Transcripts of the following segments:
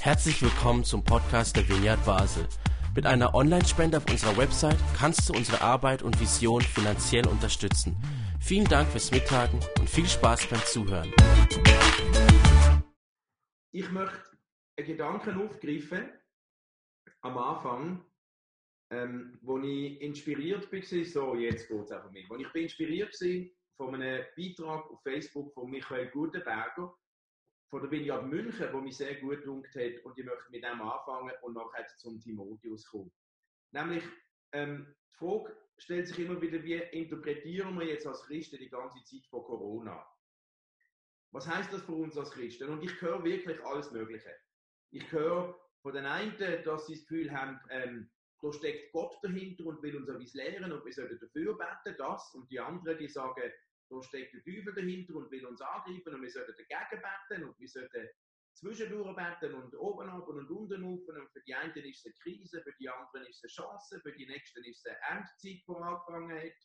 Herzlich willkommen zum Podcast der Vineyard Basel. Mit einer Online-Spende auf unserer Website kannst du unsere Arbeit und Vision finanziell unterstützen. Vielen Dank fürs Mittagen und viel Spaß beim Zuhören. Ich möchte einen Gedanken aufgreifen am Anfang, ähm, wo ich inspiriert war, so jetzt geht es auch von mir, wo ich bin inspiriert war von einem Beitrag auf Facebook von Michael Gutenberger von der Vineyard München, wo mich sehr gut gedunkt hat und ich möchte mit dem anfangen und nachher zum Timotheus kommen. Nämlich, ähm, die Frage stellt sich immer wieder, wie interpretieren wir jetzt als Christen die ganze Zeit von Corona? Was heißt das für uns als Christen? Und ich höre wirklich alles Mögliche. Ich höre von den einen, dass sie das Gefühl haben, ähm, da steckt Gott dahinter und will uns etwas lehren und wir sollten dafür beten, das. Und die anderen, die sagen, da steckt der Teufel dahinter und will uns angreifen und wir sollten dagegen beten und wir sollten zwischendurch beten und oben ab und unten auf. Und für die einen ist es eine Krise, für die anderen ist es eine Chance, für die nächsten ist es eine Endzeit, die angefangen hat.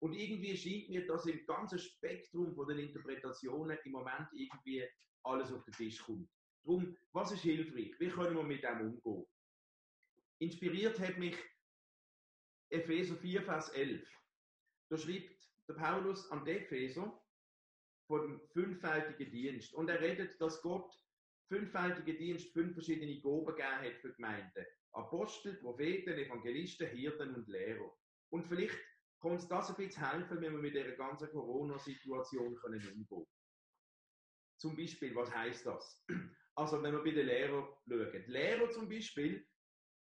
Und irgendwie scheint mir, dass im ganzen Spektrum von den Interpretationen im Moment irgendwie alles auf den Tisch kommt. Darum, was ist hilfreich? Wie können wir mit dem umgehen? Inspiriert hat mich Epheser 4, Vers 11. Da schreibt der Paulus an die Epheser von fünffältigen Dienst. Und er redet, dass Gott fünffältigen Dienst fünf verschiedene Gaben gegeben hat für Gemeinden. Apostel, Propheten, Evangelisten, Hirten und Lehrer. Und vielleicht kann uns das ein bisschen helfen, wenn wir mit dieser ganzen Corona-Situation umgehen können. Zum Beispiel, was heißt das? Also, wenn wir bei den Lehrern schauen. Die Lehrer zum Beispiel,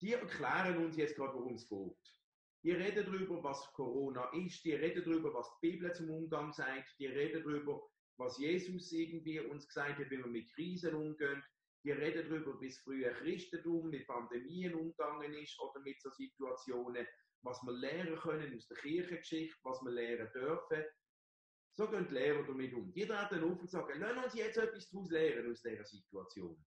die erklären uns jetzt gerade, worum es geht. Die reden darüber, was Corona ist, die reden darüber, was die Bibel zum Umgang sagt, die reden darüber, was Jesus irgendwie uns gesagt hat, wie wir mit Krisen umgehen. Die reden darüber, wie es früher Christentum mit Pandemien umgegangen ist oder mit so Situationen, was wir lernen können aus der Kirchengeschichte, was wir lernen dürfen. So gehen die Lehrer damit um. Die treten auf und sagen, lass uns jetzt etwas daraus lernen aus dieser Situation.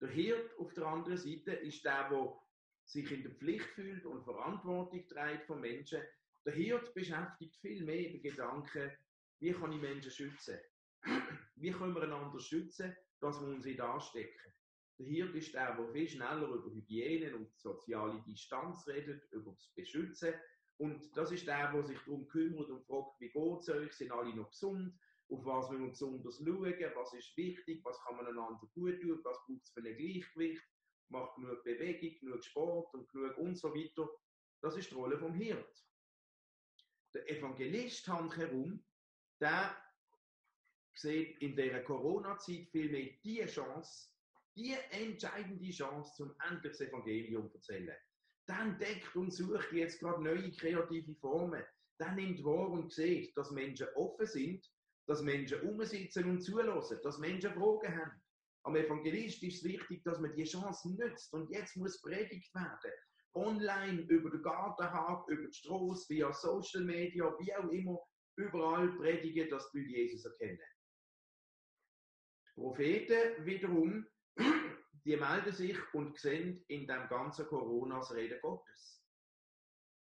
Der Hirt auf der anderen Seite ist der, der sich in der Pflicht fühlt und Verantwortung trägt von Menschen. Der Hirt beschäftigt viel mehr den Gedanken, wie kann ich Menschen schützen? Wie können wir einander schützen, dass wir uns nicht anstecken? Der Hirt ist der, der viel schneller über Hygiene und soziale Distanz redet, über das Beschützen. Und das ist der, der sich darum kümmert und fragt, wie geht es euch? Sind alle noch gesund? Auf was müssen wir besonders schauen? Was ist wichtig? Was kann man einander gut tun? Was braucht es für ein Gleichgewicht? Macht genug Bewegung, genug Sport und genug und so weiter. Das ist die Rolle vom Hirt. Der Evangelist handherum, der sieht in der Corona-Zeit vielmehr die Chance, die entscheidende Chance, zum endlich das Evangelium zu erzählen. Dann entdeckt und sucht jetzt gerade neue kreative Formen. Dann nimmt wahr und sieht, dass Menschen offen sind, dass Menschen umsitzen und zulassen, dass Menschen Fragen haben. Am Evangelist ist es wichtig, dass man die Chance nützt und jetzt muss predigt werden. Online, über den Gartenhag, über die Straße, via Social Media, wie auch immer, überall predigen, dass die Leute Jesus erkennen. Die Propheten wiederum, die melden sich und sehen in dem ganzen Corona das Reden Gottes.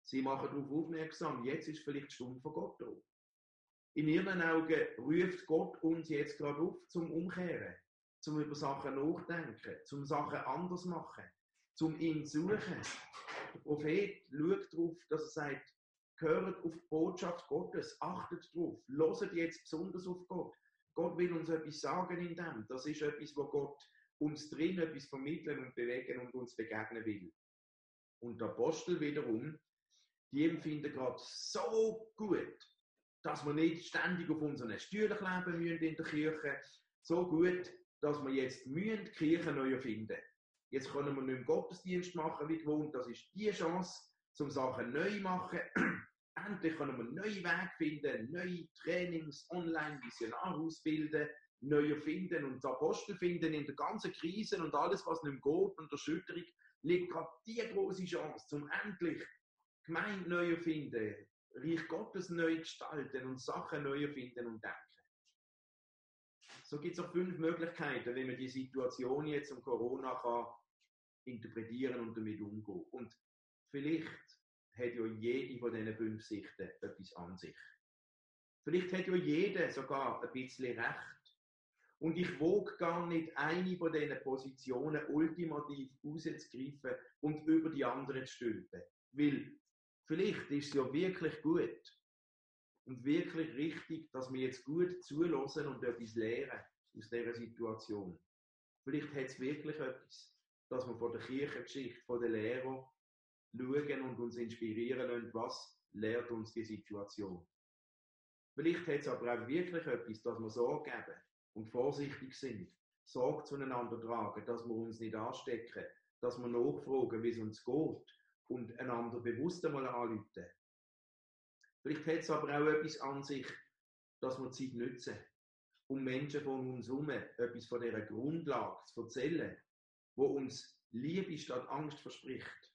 Sie machen darauf aufmerksam, jetzt ist vielleicht die Stunde von Gott da. In ihren Augen ruft Gott uns jetzt gerade auf zum Umkehren zum über Sachen nachdenken, zum Sachen anders machen, zum ihn suchen. Der Prophet schaut darauf, dass er sagt, gehört auf die Botschaft Gottes, achtet darauf, loset jetzt besonders auf Gott. Gott will uns etwas sagen in dem. Das ist etwas, wo Gott uns drin etwas vermitteln und bewegen und uns begegnen will. Und der Apostel wiederum, die empfinden gerade so gut, dass wir nicht ständig auf unseren Stühlen kleben müssen in der Kirche, so gut, dass wir jetzt müssen die Kirche neu erfinden Jetzt können wir nicht mehr Gottesdienst machen wie gewohnt. Das ist die Chance, zum Sachen neu zu machen. Endlich können wir neue Wege finden, neue Trainings, online Missionar ausbilden, neu erfinden und Apostel finden in der ganzen Krise und alles, was nicht geht und Erschütterung, liegt gerade die große Chance, zum endlich Gemeinde neu erfinden, Reich Gottes neu gestalten und Sachen neu erfinden und denken. So gibt es auch fünf Möglichkeiten, wie man die Situation jetzt um Corona kann interpretieren und damit umgehen. Und vielleicht hat ja jede von diesen fünf Sichten etwas an sich. Vielleicht hat ja jeder sogar ein bisschen Recht. Und ich wog gar nicht eine von diesen Positionen ultimativ rauszugreifen und über die anderen zu stülpen. Weil vielleicht ist es ja wirklich gut und wirklich richtig, dass wir jetzt gut zulassen und etwas lernen aus dieser Situation. Vielleicht hat es wirklich etwas, dass wir von der Kirchengeschichte, von der Lehre schauen und uns inspirieren lassen, was lehrt uns die Situation. Vielleicht hat es aber auch wirklich etwas, dass wir Sorge geben und vorsichtig sind, Sorge zueinander tragen, dass wir uns nicht anstecken, dass wir nachfragen, wie es uns geht und einander bewusst einmal anrufen. Vielleicht hat es aber auch etwas an sich, dass wir Zeit nutzen, um Menschen von uns herum etwas von dieser Grundlage zu erzählen, wo uns Liebe statt Angst verspricht.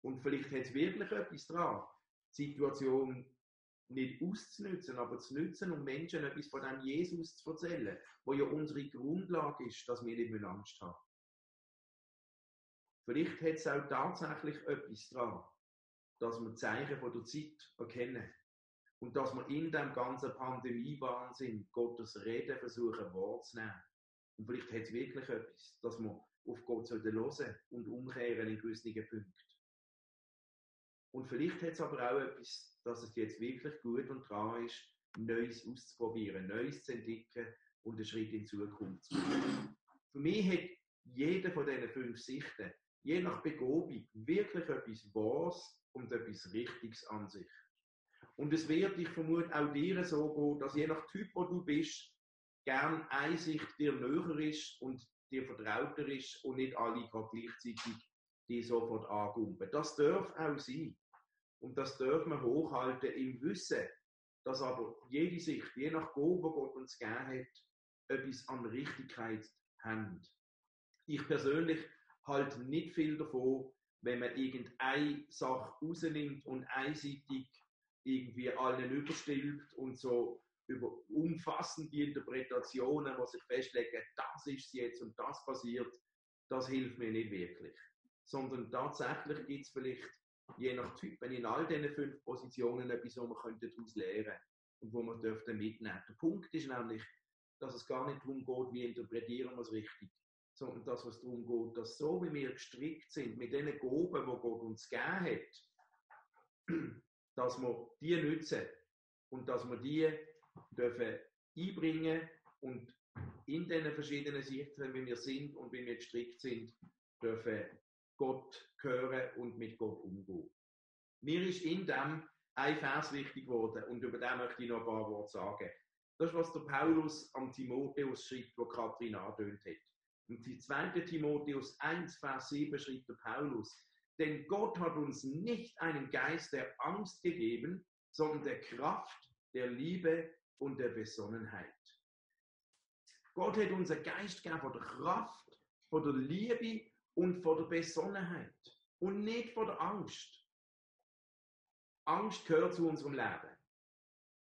Und vielleicht hat es wirklich etwas dran, die Situation nicht auszunutzen, aber zu nutzen, um Menschen etwas von dem Jesus zu erzählen, wo ja unsere Grundlage ist, dass wir nicht Angst haben. Vielleicht hat es auch tatsächlich etwas dran, dass wir Zeichen von der Zeit erkennen und dass wir in dem ganzen Pandemie-Wahnsinn Gottes Reden versuchen wahrzunehmen. Und vielleicht hat es wirklich etwas, dass wir auf Gott hören und umkehren in gewissen Punkten. Und vielleicht hat es aber auch etwas, dass es jetzt wirklich gut und dran ist, Neues auszuprobieren, Neues zu entdecken und einen Schritt in die Zukunft zu machen. Für mich hat jeder von diesen fünf Sichten, je nach Begobung, wirklich etwas Wahres und etwas Richtiges an sich. Und es wird, ich vermute, auch dir so gehen, dass je nach Typ, wo du bist, gern Einsicht dir näher ist und dir vertrauter ist und nicht alle gleichzeitig die sofort angumpen. Das darf auch sein. Und das dürfen wir hochhalten im Wissen, dass aber jede Sicht, je nach Gott, wo Gott uns gegeben hat, etwas an Richtigkeit hat. Ich persönlich halte nicht viel davon, wenn man irgendeine Sache rausnimmt und einseitig irgendwie allen überstülpt und so über umfassende Interpretationen, wo sich festlegen, das ist jetzt und das passiert, das hilft mir nicht wirklich. Sondern tatsächlich gibt es vielleicht je nach Typ, in all diesen fünf Positionen etwas, wo man daraus lernen könnte und wo man dürfte mitnehmen. Der Punkt ist nämlich, dass es gar nicht darum geht, wie interpretieren wir es richtig, sondern dass es darum geht, dass so wie wir gestrickt sind, mit den Gaben, die Gott uns gegeben hat, dass wir die nutzen und dass wir die dürfen einbringen und in den verschiedenen Sichten, wie wir sind und wie wir gestrickt sind, dürfen Gott hören und mit Gott umgehen. Mir ist in dem ein Vers wichtig geworden und über den möchte ich noch ein paar Worte sagen. Das ist, was der Paulus am Timotheus schreibt, wo Kathrin angedeutet hat. Und die zweite Timotheus 1, Vers 7 schreibt der Paulus, denn Gott hat uns nicht einen Geist der Angst gegeben, sondern der Kraft, der Liebe und der Besonnenheit. Gott hat unser Geist gegeben von der Kraft, von der Liebe und vor der Besonnenheit und nicht vor der Angst. Angst gehört zu unserem Leben.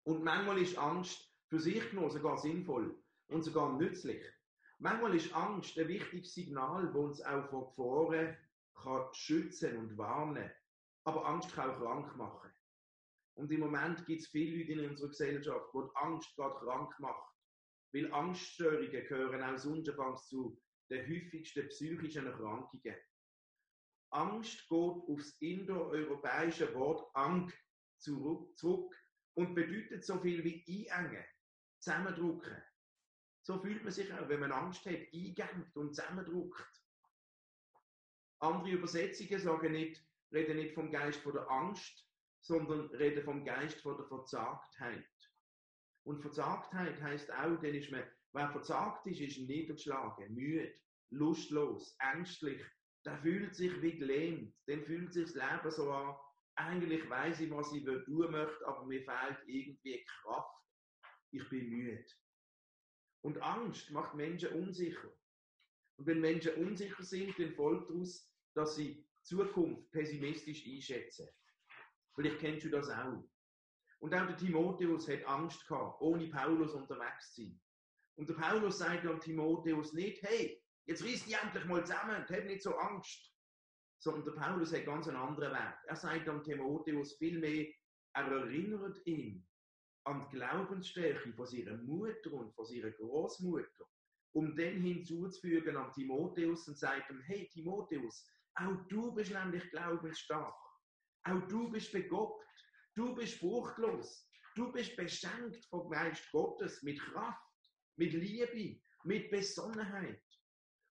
Und manchmal ist Angst für sich genommen sogar sinnvoll und sogar nützlich. Manchmal ist Angst ein wichtiges Signal, das uns auch vor Gefahren kann schützen und warnen. Aber Angst kann auch krank machen. Und im Moment gibt es viele Leute in unserer Gesellschaft, wo die Angst gerade krank macht. Weil Angststörungen gehören auch sonst zu der häufigsten psychischen Erkrankungen. Angst geht aufs indoeuropäische Wort Ang zurück und bedeutet so viel wie einengen, zusammendrücken. So fühlt man sich auch, wenn man Angst hat, eingengt und zusammendrückt. Andere Übersetzungen sagen nicht, reden nicht vom Geist von der Angst, sondern reden vom Geist von der Verzagtheit. Und Verzagtheit heißt auch, dann ist man Wer versagt ist, ist niedergeschlagen, müde, lustlos, ängstlich. Der fühlt sich wie gelähmt. Dem fühlt sich das Leben so an. Eigentlich weiß ich, was ich tun möchte, aber mir fehlt irgendwie Kraft. Ich bin müde. Und Angst macht Menschen unsicher. Und wenn Menschen unsicher sind, dann folgt daraus, dass sie Zukunft pessimistisch einschätzen. Vielleicht kennst du das auch. Und auch der Timotheus hat Angst gehabt, ohne Paulus unterwegs zu sein. Und der Paulus sagt an Timotheus nicht, hey, jetzt riss die endlich mal zusammen, hab nicht so Angst. Sondern der Paulus hat ganz einen anderen Weg. Er sagt an Timotheus vielmehr, er erinnert ihn an die Glaubensstärke von ihrer Mutter und von ihrer Großmutter, um dann hinzuzufügen an Timotheus und sagt ihm, hey Timotheus, auch du bist nämlich glaubensstark, auch du bist begabt, du bist furchtlos, du bist beschenkt vom Geist Gottes mit Kraft, mit Liebe, mit Besonnenheit.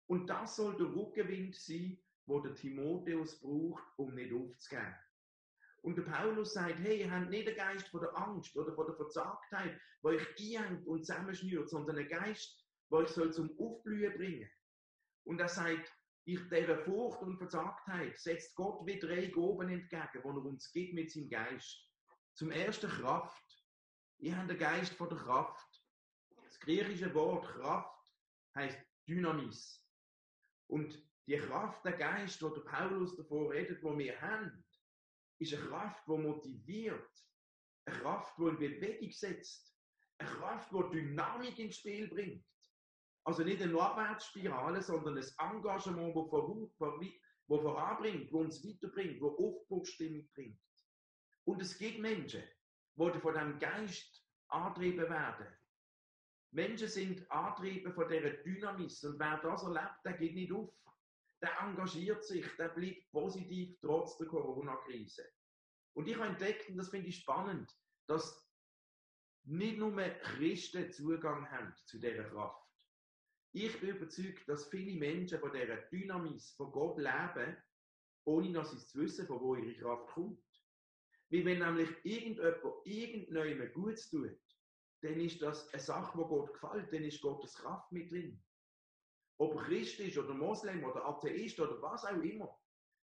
Und das soll der Rückenwind sein, wo der Timotheus braucht, um nicht aufzugeben. Und der Paulus sagt, hey, ihr habt nicht den Geist von der Angst oder von der Verzagtheit, der euch einhängt und zusammenschnürt, sondern einen Geist, der euch soll zum Aufblühen bringen. Und er sagt, ich dieser Furcht und Verzagtheit setzt Gott wie drei Goben entgegen, die er uns gibt mit seinem Geist. Zum ersten Kraft. Ihr habt den Geist von der Kraft. Das griechische Wort Kraft heißt Dynamis. Und die Kraft, der Geist, wo der Paulus davor redet, wo wir haben, ist eine Kraft, die motiviert, eine Kraft, die in Bewegung setzt, eine Kraft, die Dynamik ins Spiel bringt. Also nicht eine Abwärtsspirale, sondern ein Engagement, das vor, voranbringt, das uns weiterbringt, das Aufbruchsstimmung bringt. Und es gibt Menschen, die von diesem Geist angetrieben werden. Menschen sind angetrieben von dieser Dynamis und wer das erlebt, der geht nicht auf der engagiert sich, der bleibt positiv trotz der Corona-Krise. Und ich habe entdeckt, und das finde ich spannend, dass nicht nur Christen Zugang haben zu dieser Kraft. Ich bin überzeugt, dass viele Menschen von dieser Dynamis von Gott leben, ohne dass sie zu wissen, von wo ihre Kraft kommt. Weil wenn nämlich irgendjemand irgendjemandem Gutes tut, dann ist das eine Sache, die Gott gefällt, dann ist Gottes Kraft mit drin. Ob Christ ist oder Moslem oder Atheist oder was auch immer.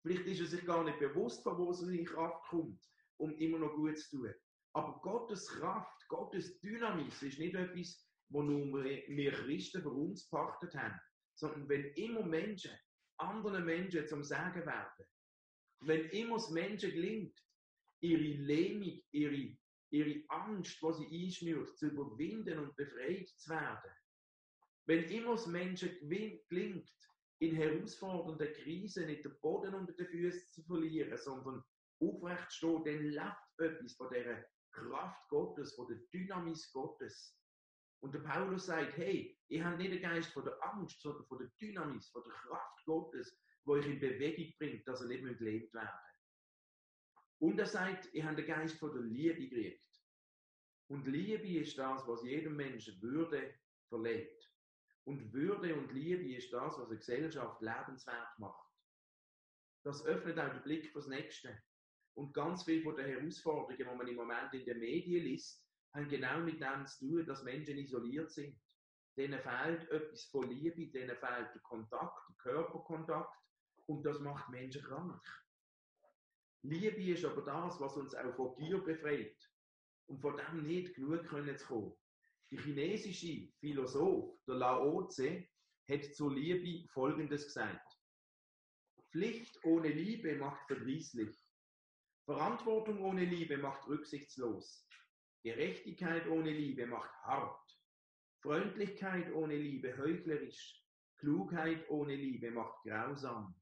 Vielleicht ist er sich gar nicht bewusst, von wo seine Kraft kommt, um immer noch gut zu tun. Aber Gottes Kraft, Gottes Dynamis ist nicht etwas, wo nur wir Christen für uns pachtet haben, sondern wenn immer Menschen anderen Menschen zum Sagen werden, wenn immer es Menschen gelingt, ihre Lähmung, ihre, ihre Angst, die sie einschnürt, zu überwinden und befreit zu werden, wenn immer es Menschen gelingt, in herausfordernden Krisen nicht den Boden unter den Füßen zu verlieren, sondern aufrecht zu stehen, dann lebt etwas von dieser Kraft Gottes, von der Dynamis Gottes. Und der Paulus sagt, hey, ihr habt nicht den Geist von der Angst, sondern von der Dynamis, von der Kraft Gottes, wo euch in Bewegung bringt, dass ihr nicht gelebt werden Und er sagt, ihr habt den Geist von der Liebe gekriegt. Und Liebe ist das, was jedem Menschen Würde verleiht. Und Würde und Liebe ist das, was eine Gesellschaft lebenswert macht. Das öffnet auch den Blick fürs Nächste. Und ganz viele von den Herausforderungen, die man im Moment in den Medien liest, haben genau mit dem zu tun, dass Menschen isoliert sind. Denen fehlt etwas von Liebe, denen fehlt der Kontakt, der Körperkontakt. Und das macht Menschen krank. Liebe ist aber das, was uns auch von Gier befreit. Und von dem nicht genug können zu kommen. Der chinesische Philosoph, der Lao Tse, hat zur Liebe Folgendes gesagt. Pflicht ohne Liebe macht verdrießlich. Verantwortung ohne Liebe macht rücksichtslos. Gerechtigkeit ohne Liebe macht hart. Freundlichkeit ohne Liebe heuchlerisch. Klugheit ohne Liebe macht grausam.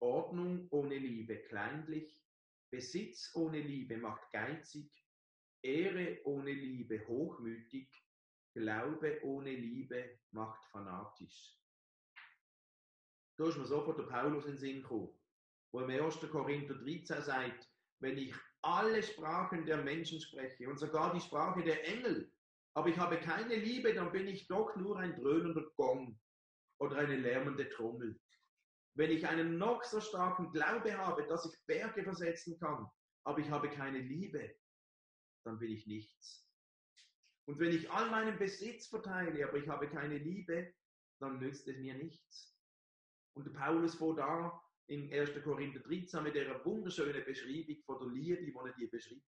Ordnung ohne Liebe kleinlich. Besitz ohne Liebe macht geizig. Ehre ohne Liebe hochmütig. Glaube ohne Liebe macht fanatisch. Da ist mir sofort der Paulus in den Sinn gekommen, wo im 1. Korinther 13 sagt, wenn ich alle Sprachen der Menschen spreche und sogar die Sprache der Engel, aber ich habe keine Liebe, dann bin ich doch nur ein dröhnender Gong oder eine lärmende Trommel. Wenn ich einen noch so starken Glaube habe, dass ich Berge versetzen kann, aber ich habe keine Liebe, dann bin ich nichts. Und wenn ich all meinen Besitz verteile, aber ich habe keine Liebe, dann nützt es mir nichts. Und der Paulus vor da in 1. Korinther 13 mit dieser wunderschönen Beschreibung von der Liebe, die er dir beschreibt.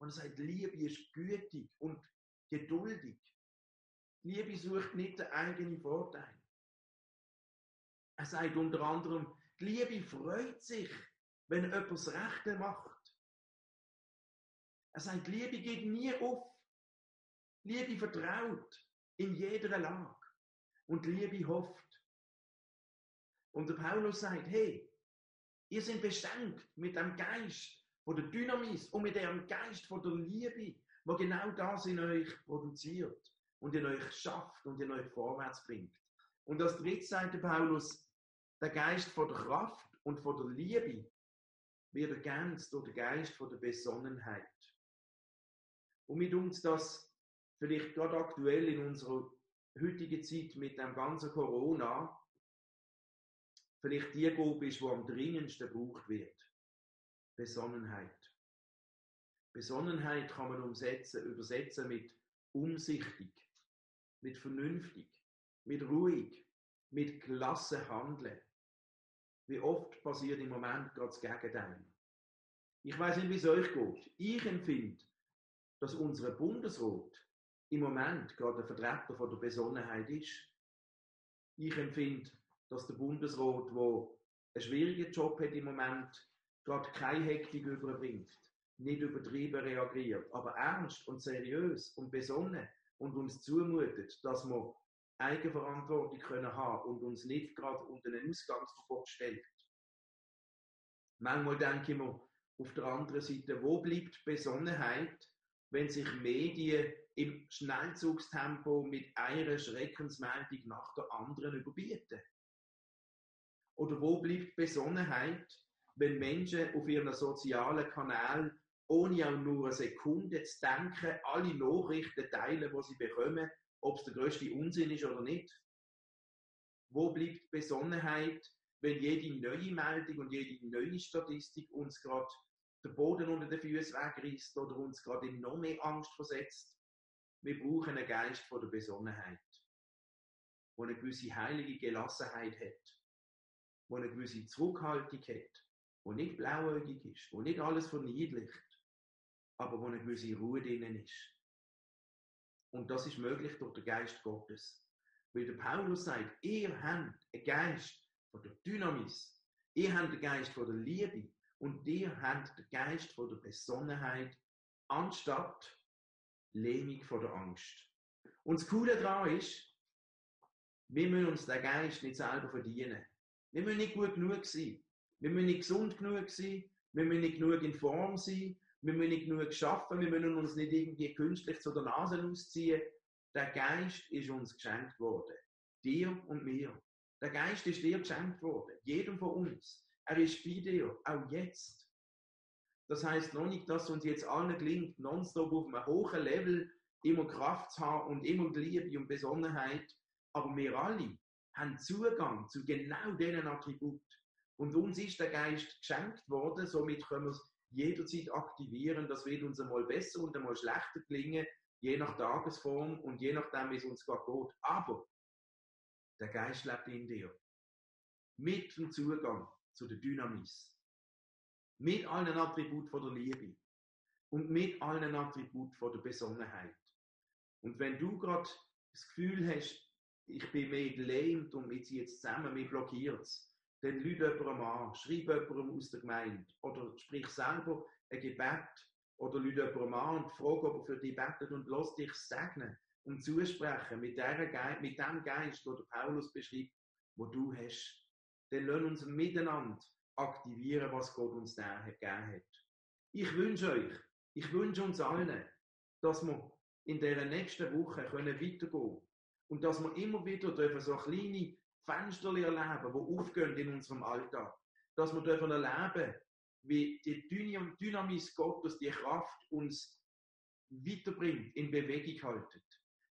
Und er sagt, Liebe ist gütig und geduldig. Liebe sucht nicht den eigenen Vorteil. Er sagt unter anderem, die Liebe freut sich, wenn jemand das Rechte macht. Er sagt, Liebe geht nie auf, Liebe vertraut in jeder Lage und Liebe hofft. Und der Paulus sagt, hey, ihr seid beschenkt mit dem Geist von der Dynamis und mit dem Geist von der Liebe, wo genau das in euch produziert und in euch schafft und in euch vorwärts bringt. Und als drittes sagt der Paulus, der Geist von der Kraft und von der Liebe wird ergänzt durch den Geist von der Besonnenheit. Und mit uns das vielleicht gerade aktuell in unserer heutigen Zeit mit dem ganzen Corona vielleicht die Gruppe ist, die am dringendsten gebraucht wird. Besonnenheit. Besonnenheit kann man umsetzen, übersetzen mit umsichtig, mit vernünftig, mit ruhig, mit klasse handeln. Wie oft passiert im Moment gerade das Gegenteil. Ich weiß nicht, wie es euch geht. Ich empfinde, dass unsere Bundesrat im Moment gerade der Vertreter von der Besonnenheit ist. Ich empfinde, dass der Bundesrat, der einen schwierigen Job hat im Moment, gerade keine Hektik überbringt, nicht übertrieben reagiert, aber ernst und seriös und besonnen und uns zumutet, dass wir Eigenverantwortung können haben und uns nicht gerade unter ein Ausgangsverbot stellt. Manchmal denke ich mir auf der anderen Seite, wo bleibt Besonnenheit, wenn sich Medien im Schnellzugstempo mit einer Schreckensmeldung nach der anderen überbieten? Oder wo bleibt Besonnenheit, wenn Menschen auf ihren sozialen Kanälen ohne auch nur eine Sekunde zu denken, alle Nachrichten teilen, die sie bekommen, ob es der größte Unsinn ist oder nicht? Wo bleibt Besonnenheit, wenn jede neue Meldung und jede neue Statistik uns gerade den Boden unter den Füßen wegreißt oder uns gerade in noch mehr Angst versetzt? Wir brauchen einen Geist von der Besonnenheit, der eine gewisse heilige Gelassenheit hat, der eine gewisse Zurückhaltung hat, der nicht blauäugig ist, der nicht alles verniedlicht, aber wo eine gewisse Ruhe drinnen ist. Und das ist möglich durch den Geist Gottes. Weil der Paulus sagt, ihr habt einen Geist von der Dynamis, ihr habt den Geist von der Liebe und ihr habt den Geist von der Besonnenheit anstatt Lähmung von der Angst. Und das Coole daran ist, wir müssen uns den Geist nicht selber verdienen. Wir müssen nicht gut genug sein. Wir müssen nicht gesund genug sein. Wir müssen nicht genug in Form sein. Wir müssen nicht genug schaffen. Wir müssen uns nicht irgendwie künstlich zu der Nase ausziehen. Der Geist ist uns geschenkt worden. Dir und mir. Der Geist ist dir geschenkt worden. Jedem von uns. Er ist bei dir. Auch jetzt. Das heißt noch nicht, dass uns jetzt allen gelingt, nonstop auf einem hohen Level immer Kraft zu haben und immer Liebe und Besonnenheit. Aber wir alle haben Zugang zu genau diesen Attributen. Und uns ist der Geist geschenkt worden, somit können wir es jederzeit aktivieren. Das wird uns einmal besser und einmal schlechter gelingen, je nach Tagesform und je nachdem, wie es uns gerade geht. Aber der Geist lebt in dir. Mit dem Zugang zu der Dynamis. Mit allen Attributen von der Liebe. Und mit allen Attributen von der Besonnenheit. Und wenn du gerade das Gefühl hast, ich bin mehr gelähmt und wir ziehen jetzt zusammen, mir blockiert es, dann lüge jemandem an, schreib jemandem aus der Gemeinde oder sprich selber ein Gebet oder lüge jemandem an und frage, ob er für dich betet und lass dich segnen und zusprechen mit, mit dem Geist, den Paulus beschreibt, wo du hast. Dann lass uns miteinander aktivieren, was Gott uns gegeben hat. Ich wünsche euch, ich wünsche uns allen, dass wir in der nächsten Woche können weitergehen und dass wir immer wieder dürfen so kleine Fenster erleben, die aufgehen in unserem Alltag. Dass wir dürfen erleben, wie die Dynamis Gottes, die Kraft uns weiterbringt, in Bewegung haltet.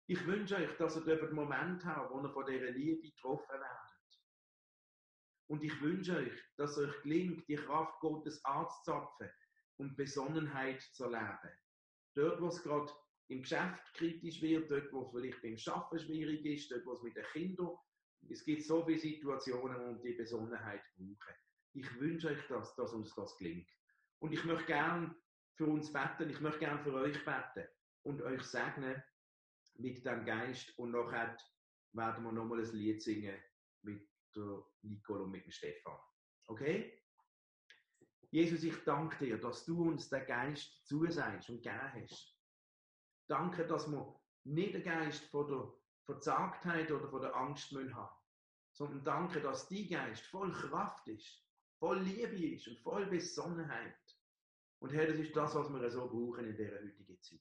Ich wünsche euch, dass ihr einen Moment habt, wo ihr von dieser Liebe getroffen werdet. Und ich wünsche euch, dass euch gelingt, die Kraft Gottes anzuzapfen und Besonnenheit zu erleben. Dort, wo es gerade im Geschäft kritisch wird, dort, wo es vielleicht beim Schaffen schwierig ist, dort, wo es mit den Kindern, es gibt so viele Situationen, wo die Besonnenheit brauchen. Ich wünsche euch, dass, dass uns das gelingt. Und ich möchte gern für uns beten, ich möchte gern für euch beten und euch segnen mit dem Geist und nachher werden wir nochmal ein Lied singen mit der und mit dem Stefan. Okay? Jesus, ich danke dir, dass du uns den Geist zusagst und gegeben hast. Danke, dass wir nicht den Geist von der Verzagtheit oder von der Angst müssen haben, sondern danke, dass die Geist voll Kraft ist, voll Liebe ist und voll Besonnenheit. Und Herr, das ist das, was wir so brauchen in dieser heutigen Zeit.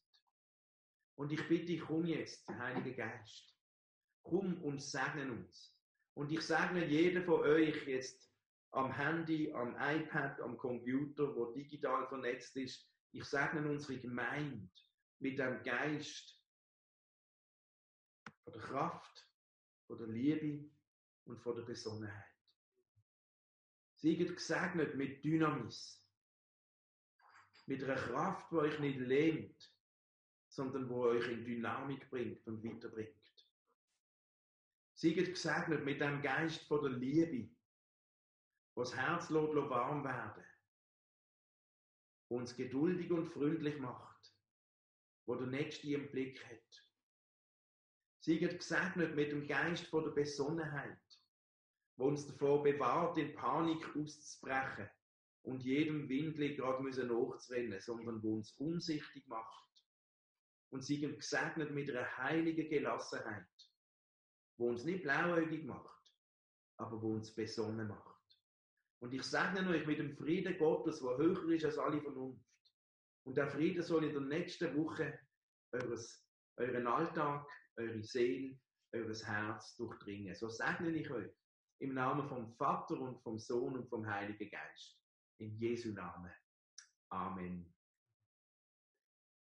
Und ich bitte dich, komm jetzt, Heiliger Geist. Komm und segne uns. Und ich segne jeden von euch jetzt am Handy, am iPad, am Computer, wo digital vernetzt ist. Ich segne unsere Gemeinde mit dem Geist von der Kraft, von der Liebe und von der Besonnenheit. Seid gesegnet mit Dynamis. Mit einer Kraft, die euch nicht lähmt, sondern wo euch in Dynamik bringt und weiterbringt. Seid gesegnet mit dem Geist von der Liebe, was Herz warm werden, uns geduldig und freundlich macht, wo der Nächste im Blick hat. Seid gesegnet mit dem Geist von der Besonnenheit, wo uns davor bewahrt, in Panik auszubrechen und jedem Windli gerade müssen nachzurennen, sondern wo uns umsichtig macht. Und sie gesegnet mit einer heiligen Gelassenheit, wo uns nicht blauäugig macht, aber wo uns besonnen macht. Und ich segne euch mit dem Frieden Gottes, der höher ist als alle Vernunft. Und der Frieden soll in der nächsten Woche eures, euren Alltag, eure Seele, eures Herz durchdringen. So segne ich euch im Namen vom Vater und vom Sohn und vom Heiligen Geist. In Jesu Namen. Amen.